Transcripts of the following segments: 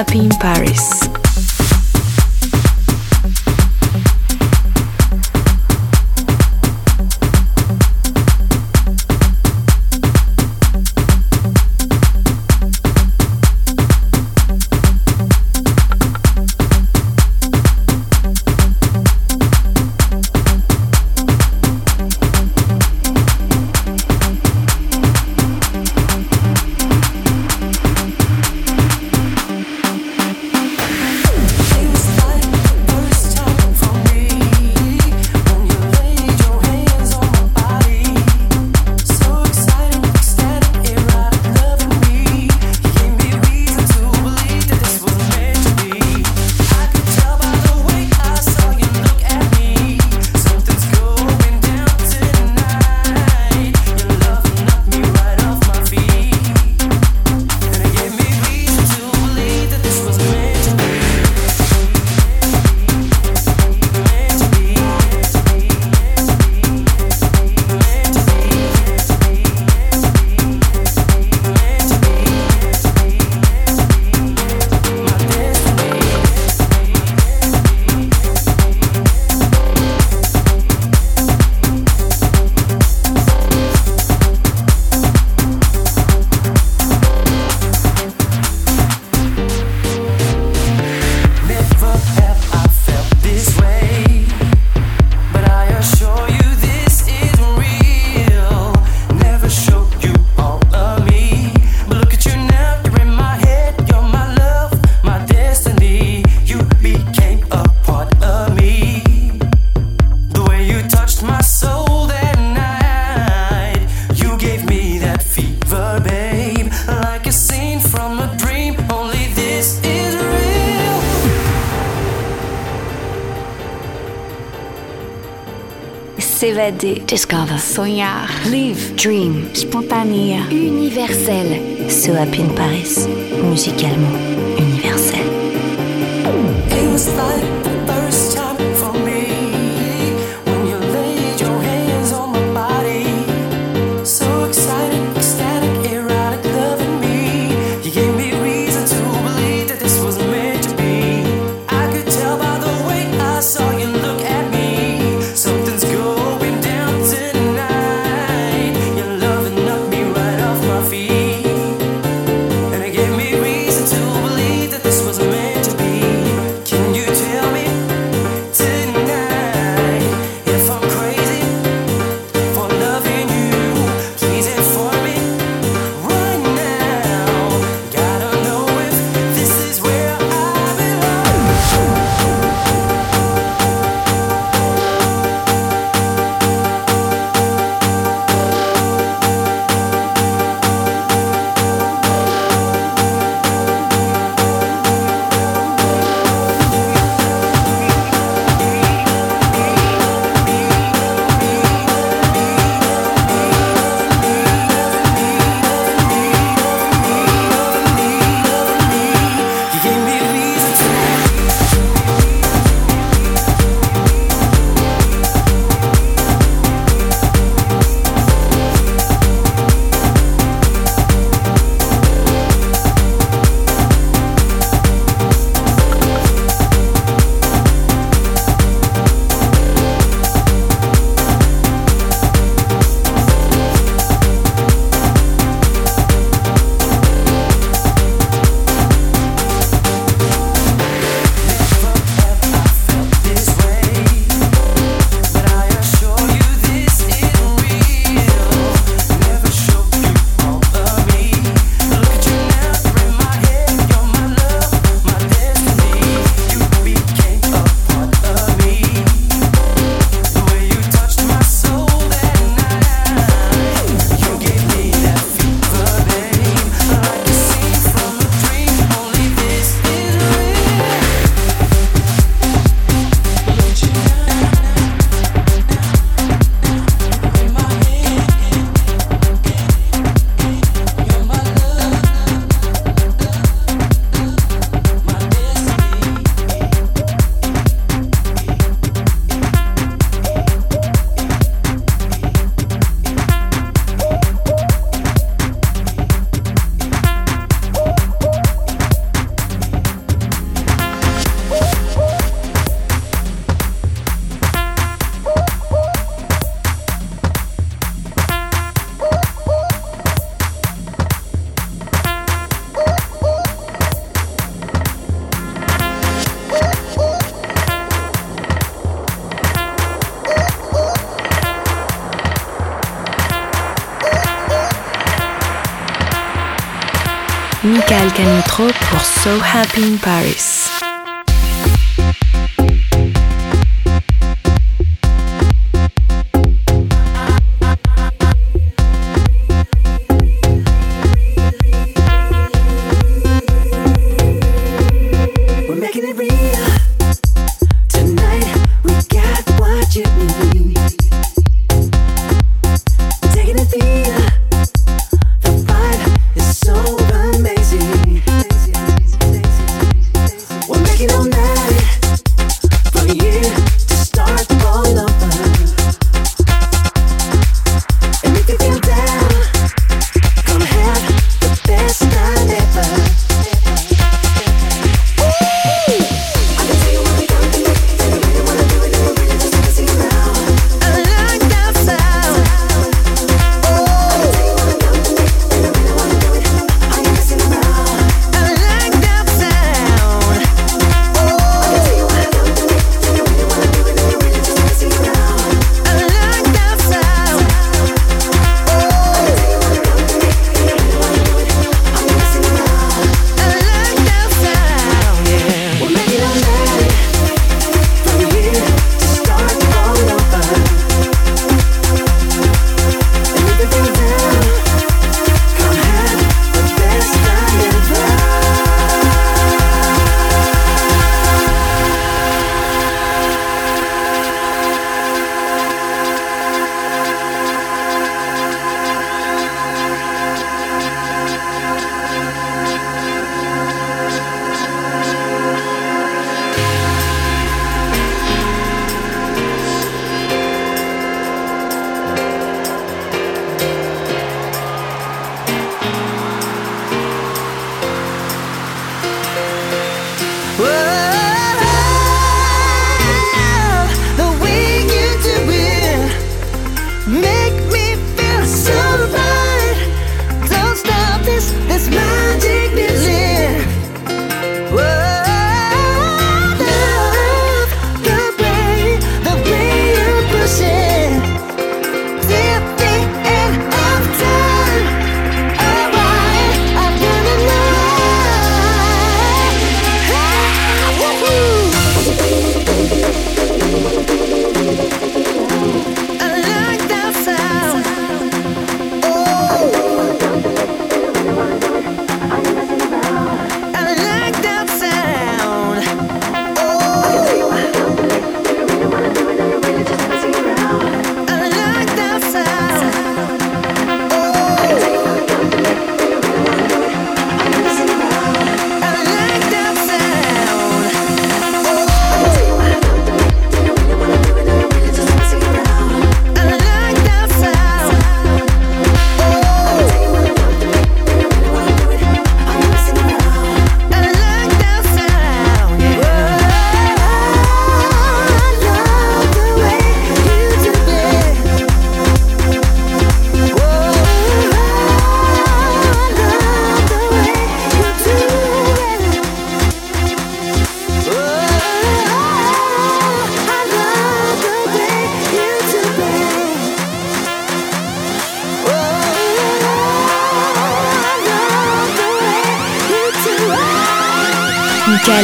Happy Impact. S'évader. Discover. Sonhar. Live. Dream. Spontané. Universel. So Happy in Paris. Musicalement. So Happy in Paris. We're making it real.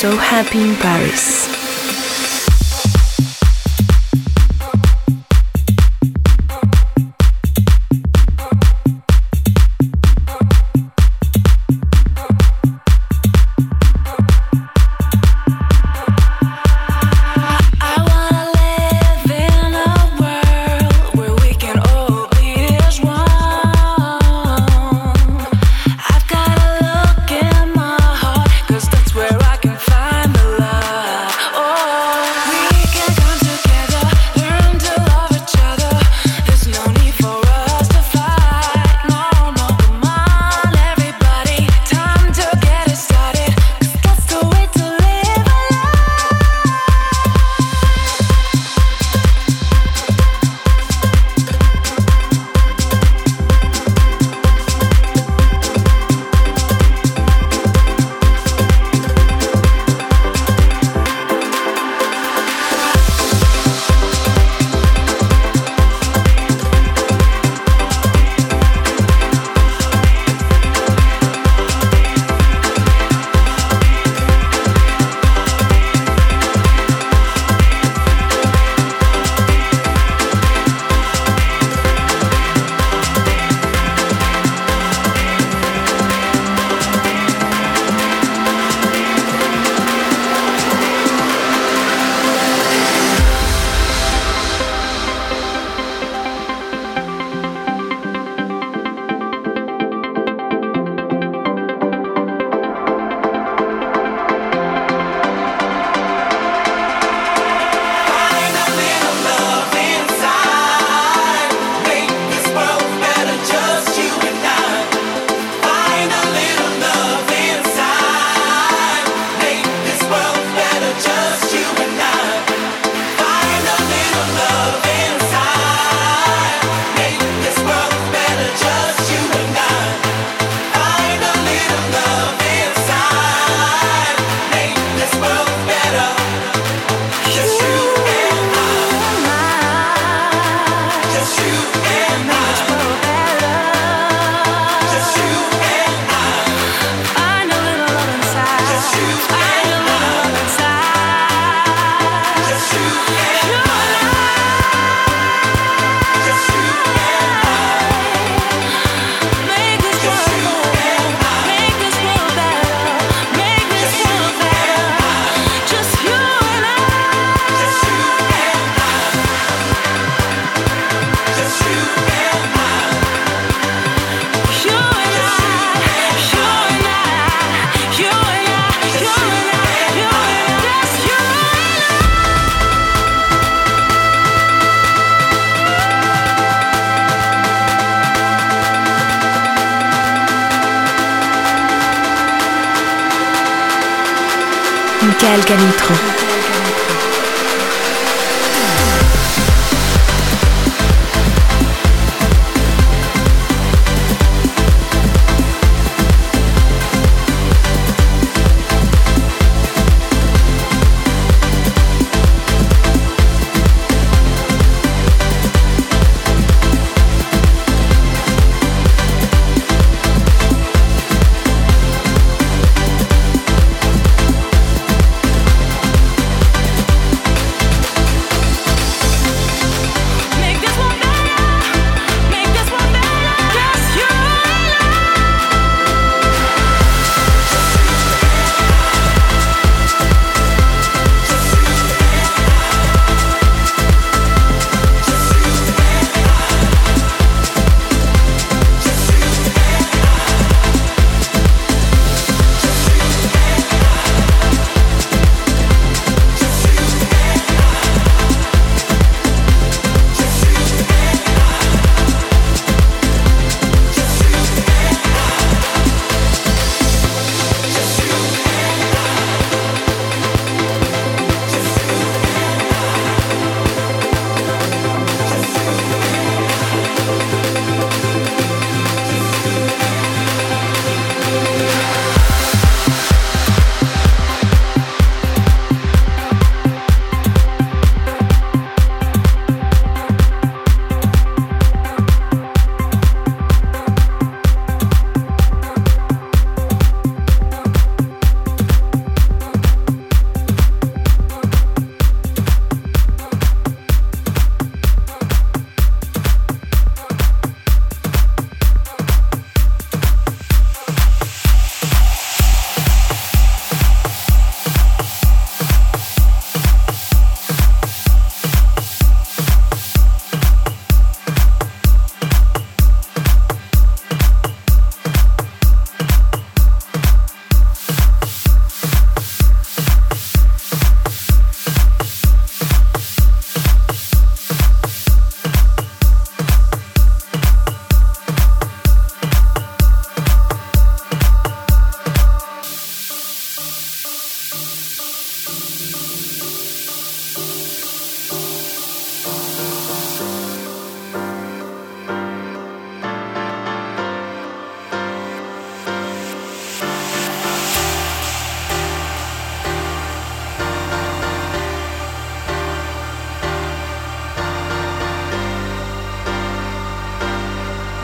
So Happy in Paris.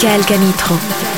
Michael Canitro.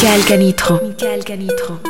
Michael Canitro. Canitran.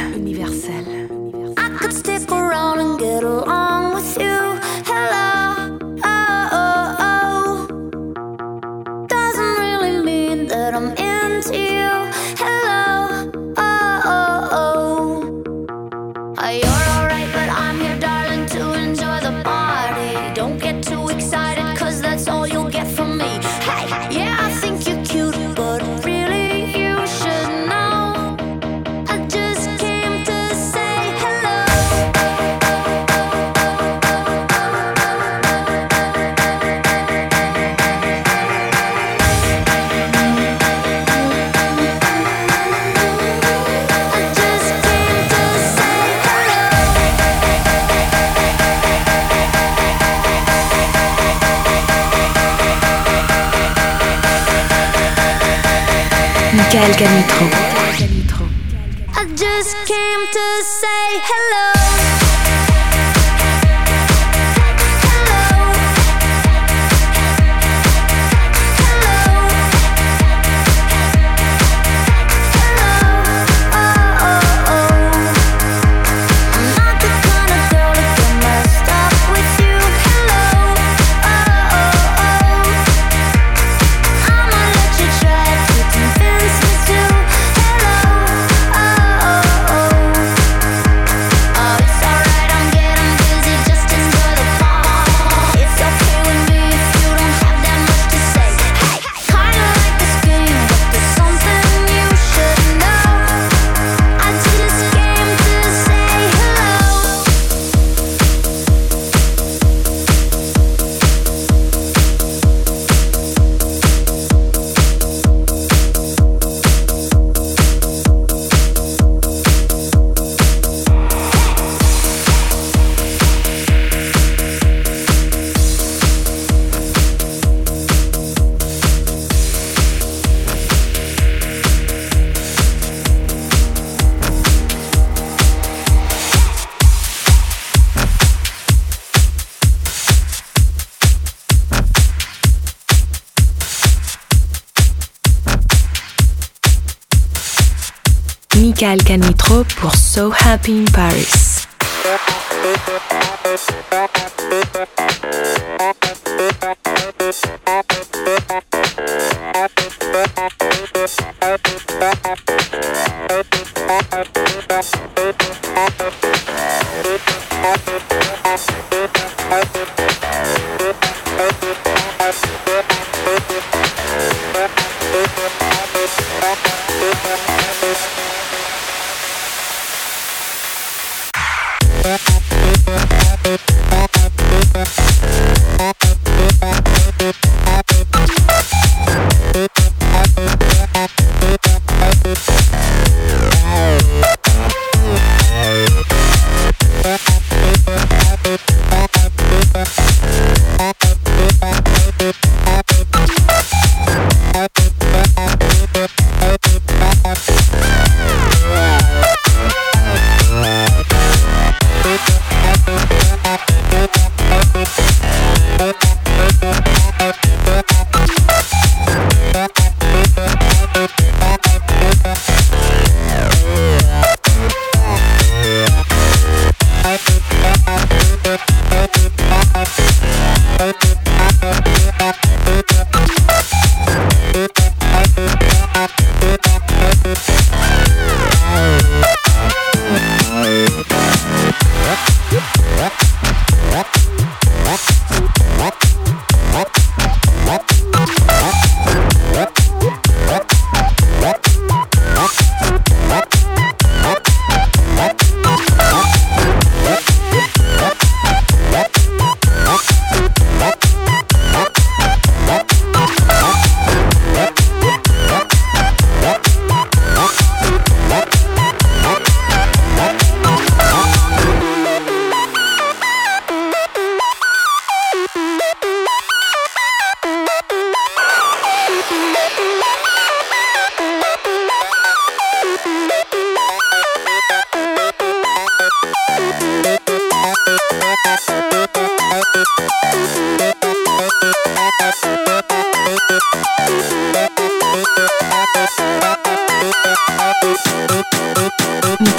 Happy in Paris.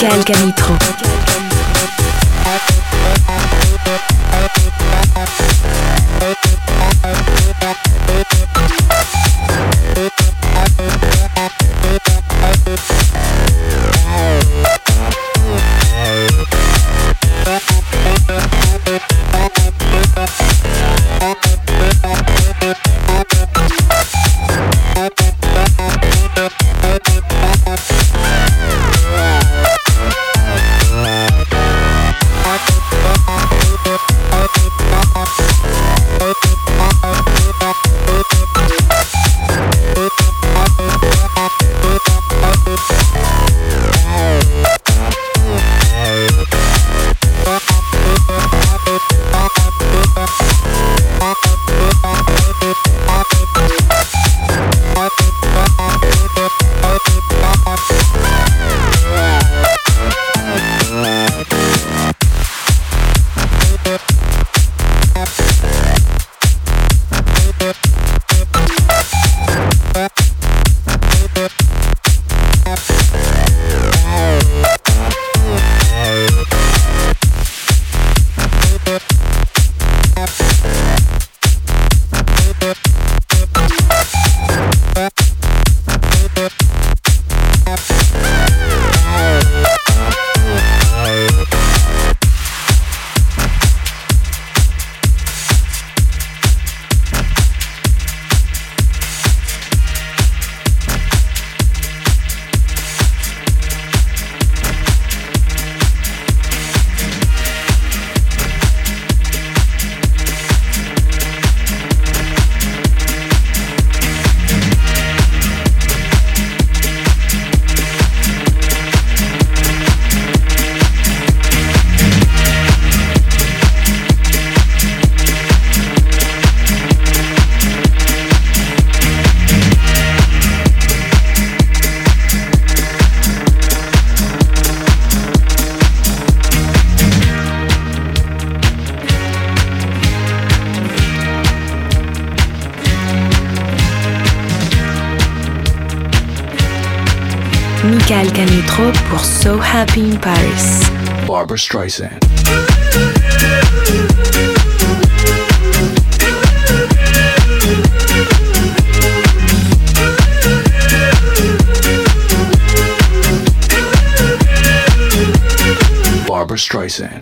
Michael Canitro. Happy in Paris. Barbra Streisand. Barbra Streisand.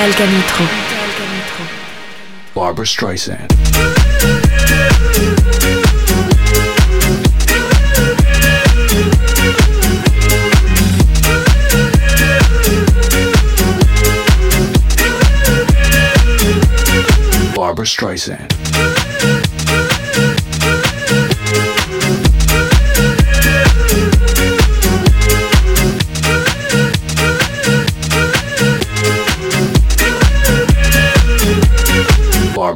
Michael Canitrot. Barbra Streisand. Barbra Streisand.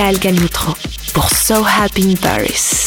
Pascal Galmitro pour So Happy in Paris.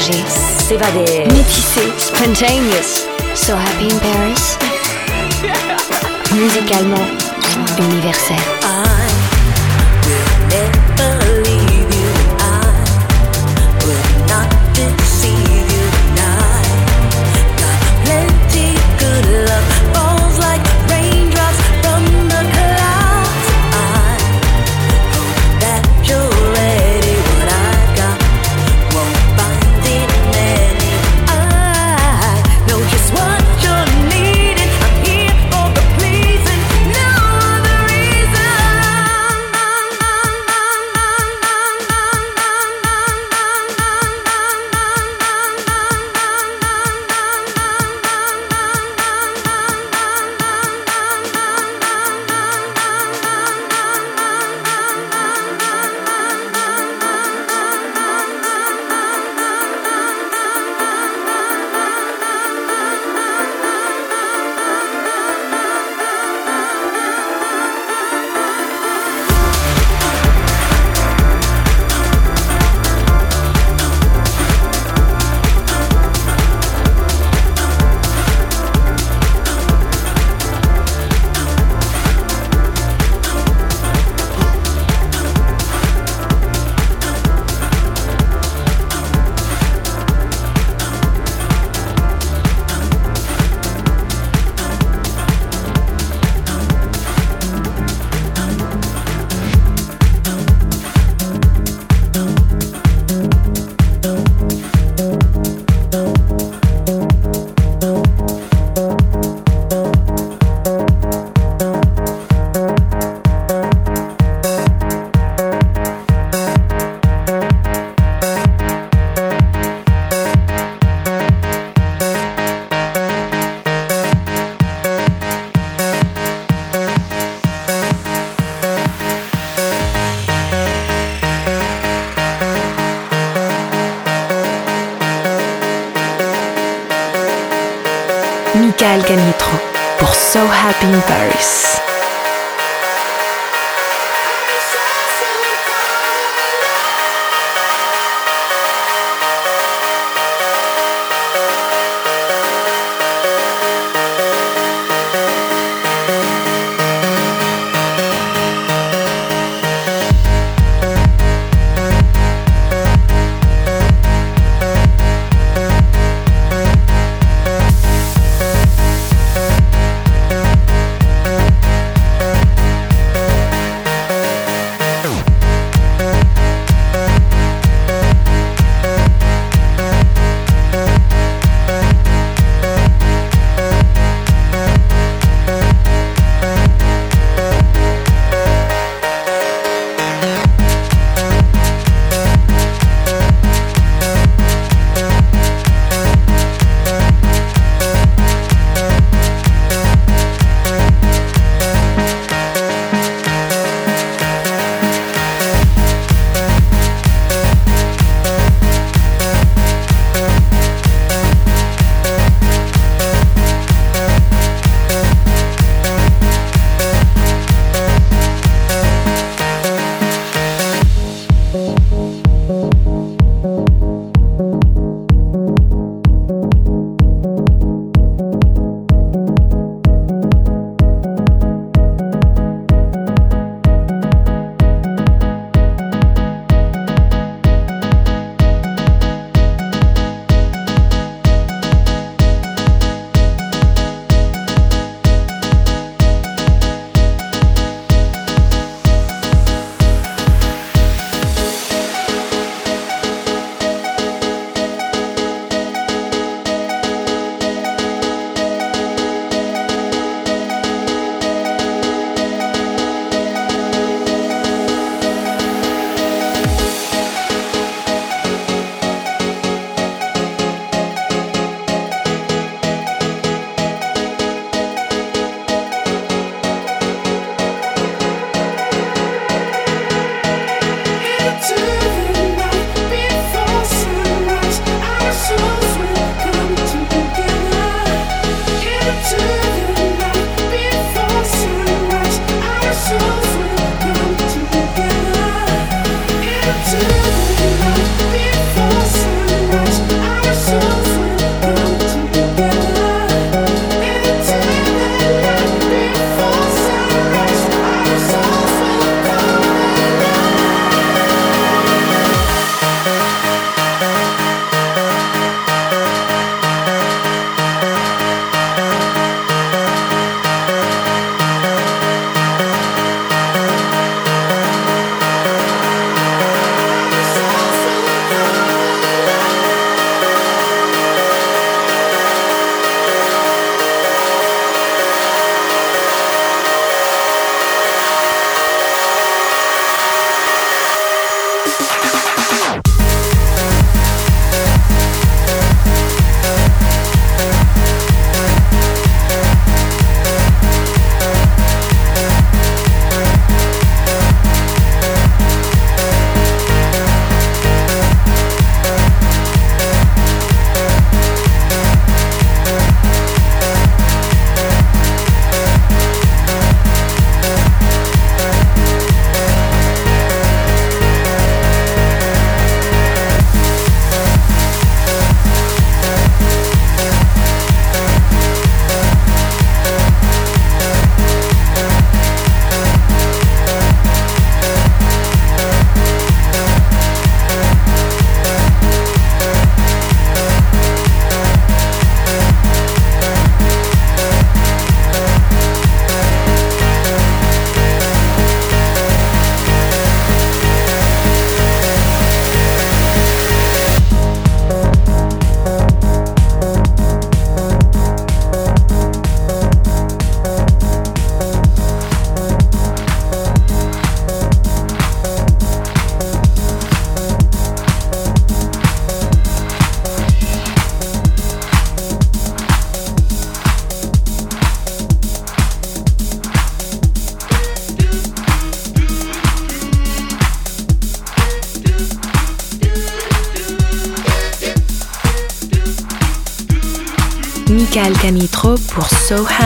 S'évader, métisser, spontaneous. So happy in Paris. Musicalement, universel.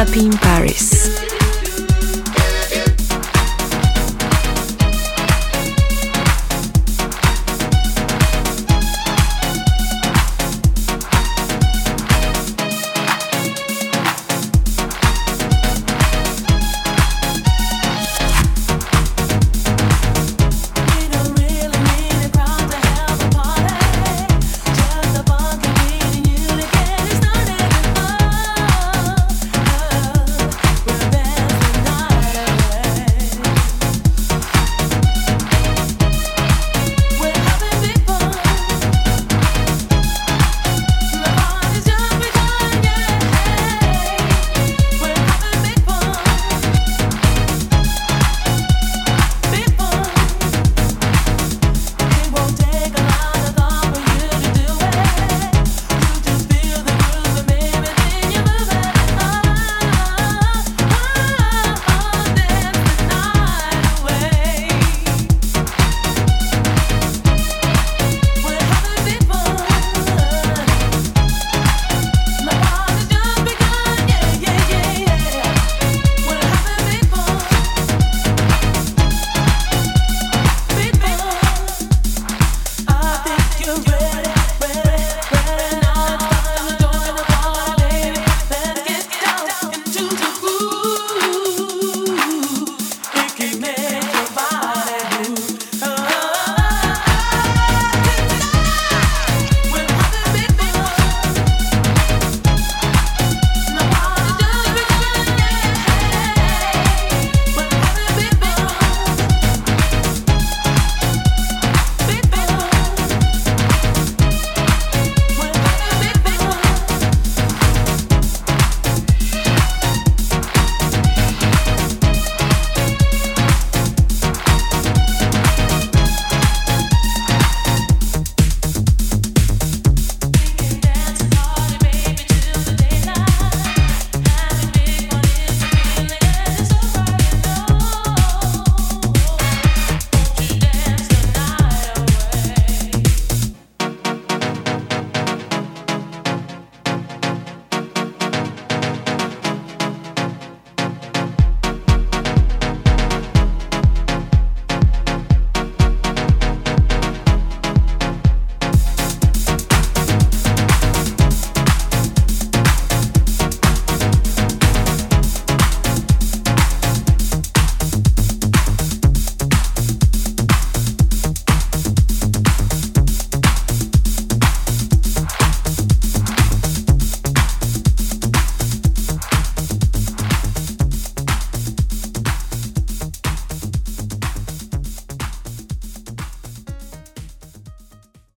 Happy in Paris.